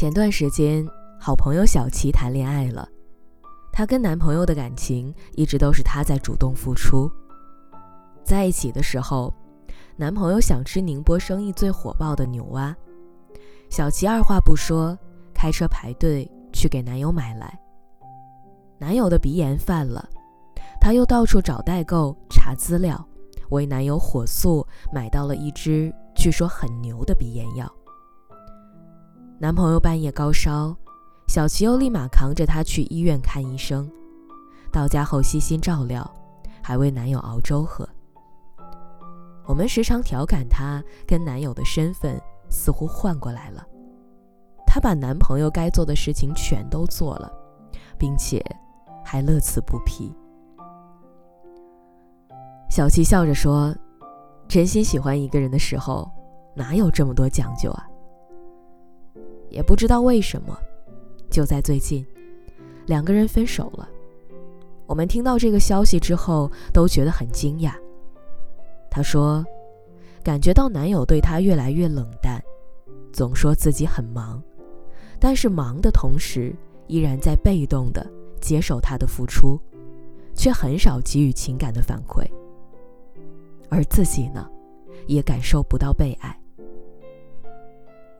前段时间，好朋友小琪谈恋爱了。她跟男朋友的感情一直都是她在主动付出。在一起的时候，男朋友想吃宁波生意最火爆的牛蛙，小琪二话不说，开车排队去给男友买来。男友的鼻炎犯了，她又到处找代购查资料，为男友火速买到了一支据说很牛的鼻炎药。男朋友半夜高烧，小琪又立马扛着他去医院看医生。到家后悉心照料，还为男友熬粥喝。我们时常调侃她跟男友的身份似乎换过来了。她把男朋友该做的事情全都做了，并且还乐此不疲。小琪笑着说：“真心喜欢一个人的时候，哪有这么多讲究啊？”也不知道为什么，就在最近，两个人分手了。我们听到这个消息之后，都觉得很惊讶。她说，感觉到男友对她越来越冷淡，总说自己很忙，但是忙的同时，依然在被动的接受他的付出，却很少给予情感的反馈。而自己呢，也感受不到被爱。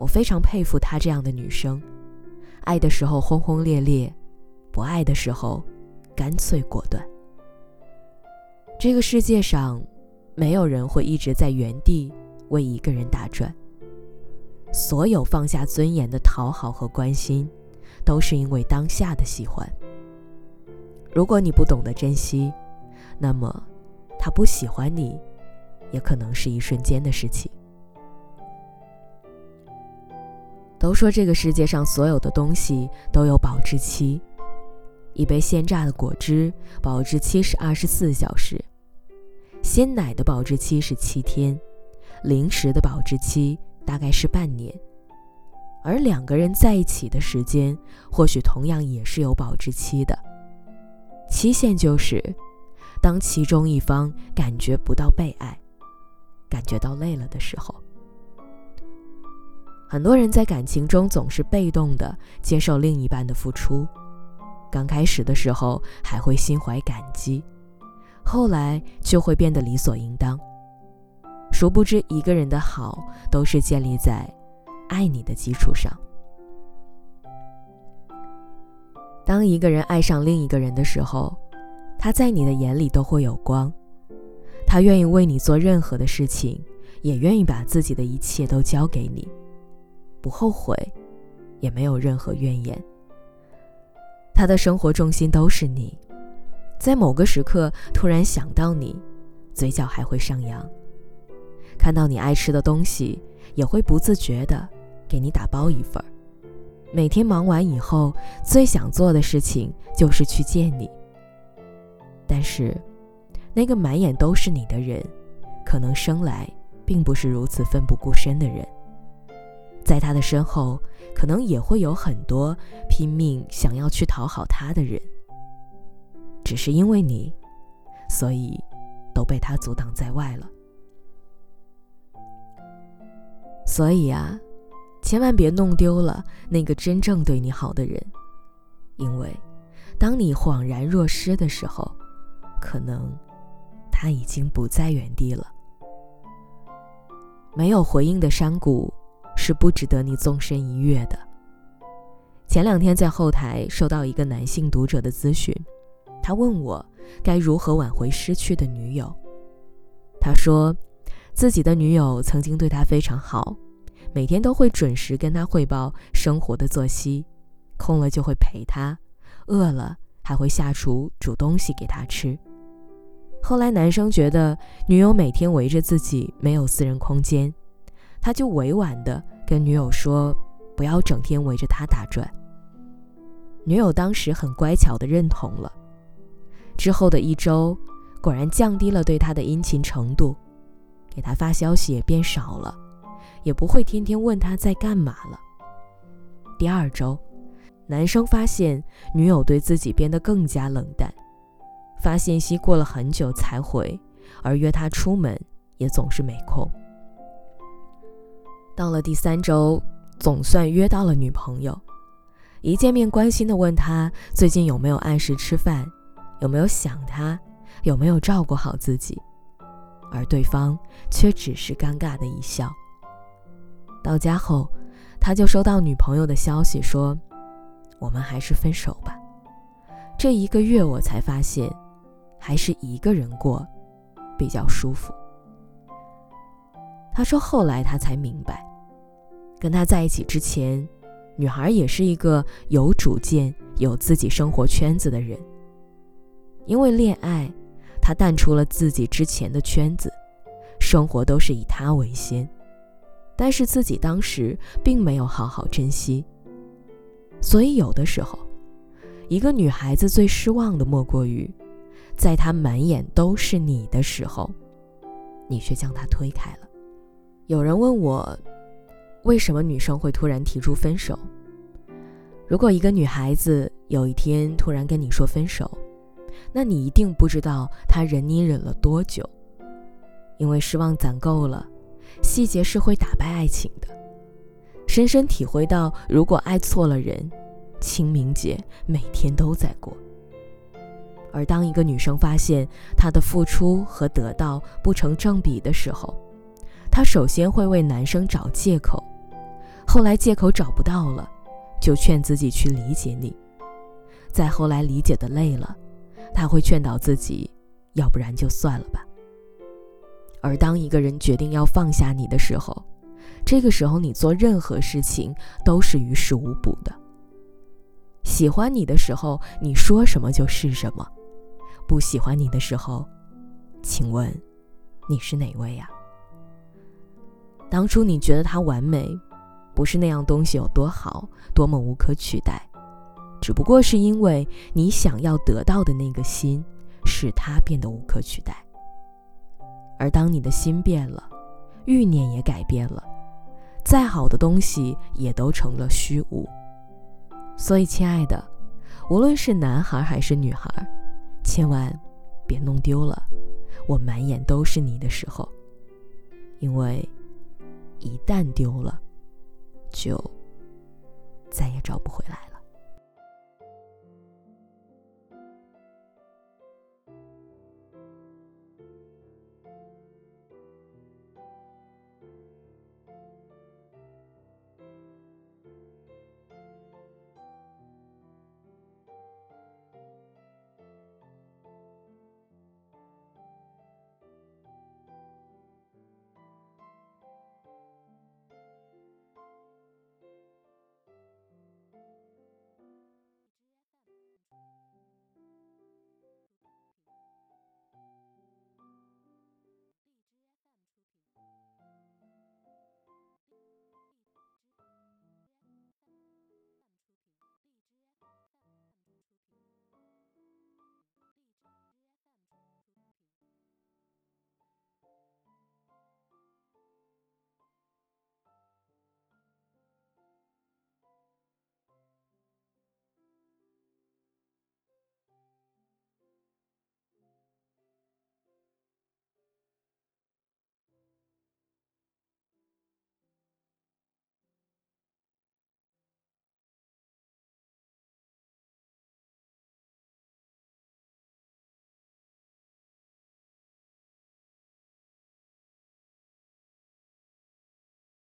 我非常佩服她这样的女生，爱的时候轰轰烈烈，不爱的时候干脆果断。这个世界上，没有人会一直在原地为一个人打转。所有放下尊严的讨好和关心，都是因为当下的喜欢。如果你不懂得珍惜，那么他不喜欢你，也可能是一瞬间的事情。都说这个世界上所有的东西都有保质期，一杯鲜榨的果汁保质期是二十四小时，鲜奶的保质期是七天，零食的保质期大概是半年，而两个人在一起的时间或许同样也是有保质期的，期限就是当其中一方感觉不到被爱，感觉到累了的时候。很多人在感情中总是被动的接受另一半的付出，刚开始的时候还会心怀感激，后来就会变得理所应当。殊不知，一个人的好都是建立在爱你的基础上。当一个人爱上另一个人的时候，他在你的眼里都会有光，他愿意为你做任何的事情，也愿意把自己的一切都交给你。不后悔，也没有任何怨言。他的生活重心都是你，在某个时刻突然想到你，嘴角还会上扬。看到你爱吃的东西，也会不自觉的给你打包一份儿。每天忙完以后，最想做的事情就是去见你。但是，那个满眼都是你的人，可能生来并不是如此奋不顾身的人。在他的身后，可能也会有很多拼命想要去讨好他的人，只是因为你，所以都被他阻挡在外了。所以啊，千万别弄丢了那个真正对你好的人，因为当你恍然若失的时候，可能他已经不在原地了。没有回应的山谷。是不值得你纵身一跃的。前两天在后台收到一个男性读者的咨询，他问我该如何挽回失去的女友。他说，自己的女友曾经对他非常好，每天都会准时跟他汇报生活的作息，空了就会陪他，饿了还会下厨煮东西给他吃。后来男生觉得女友每天围着自己，没有私人空间。他就委婉地跟女友说：“不要整天围着他打转。”女友当时很乖巧地认同了。之后的一周，果然降低了对他的殷勤程度，给他发消息也变少了，也不会天天问他在干嘛了。第二周，男生发现女友对自己变得更加冷淡，发信息过了很久才回，而约他出门也总是没空。到了第三周，总算约到了女朋友，一见面关心的问他最近有没有按时吃饭，有没有想他，有没有照顾好自己，而对方却只是尴尬的一笑。到家后，他就收到女朋友的消息说：“我们还是分手吧。”这一个月，我才发现，还是一个人过比较舒服。他说：“后来他才明白，跟他在一起之前，女孩也是一个有主见、有自己生活圈子的人。因为恋爱，她淡出了自己之前的圈子，生活都是以他为先。但是自己当时并没有好好珍惜。所以有的时候，一个女孩子最失望的莫过于，在她满眼都是你的时候，你却将她推开了。”有人问我，为什么女生会突然提出分手？如果一个女孩子有一天突然跟你说分手，那你一定不知道她忍你忍了多久，因为失望攒够了，细节是会打败爱情的。深深体会到，如果爱错了人，清明节每天都在过。而当一个女生发现她的付出和得到不成正比的时候，她首先会为男生找借口，后来借口找不到了，就劝自己去理解你，再后来理解的累了，他会劝导自己，要不然就算了吧。而当一个人决定要放下你的时候，这个时候你做任何事情都是于事无补的。喜欢你的时候，你说什么就是什么；不喜欢你的时候，请问你是哪位呀？当初你觉得他完美，不是那样东西有多好，多么无可取代，只不过是因为你想要得到的那个心，使他变得无可取代。而当你的心变了，欲念也改变了，再好的东西也都成了虚无。所以，亲爱的，无论是男孩还是女孩，千万别弄丢了我满眼都是你的时候，因为。一旦丢了，就再也找不回来了。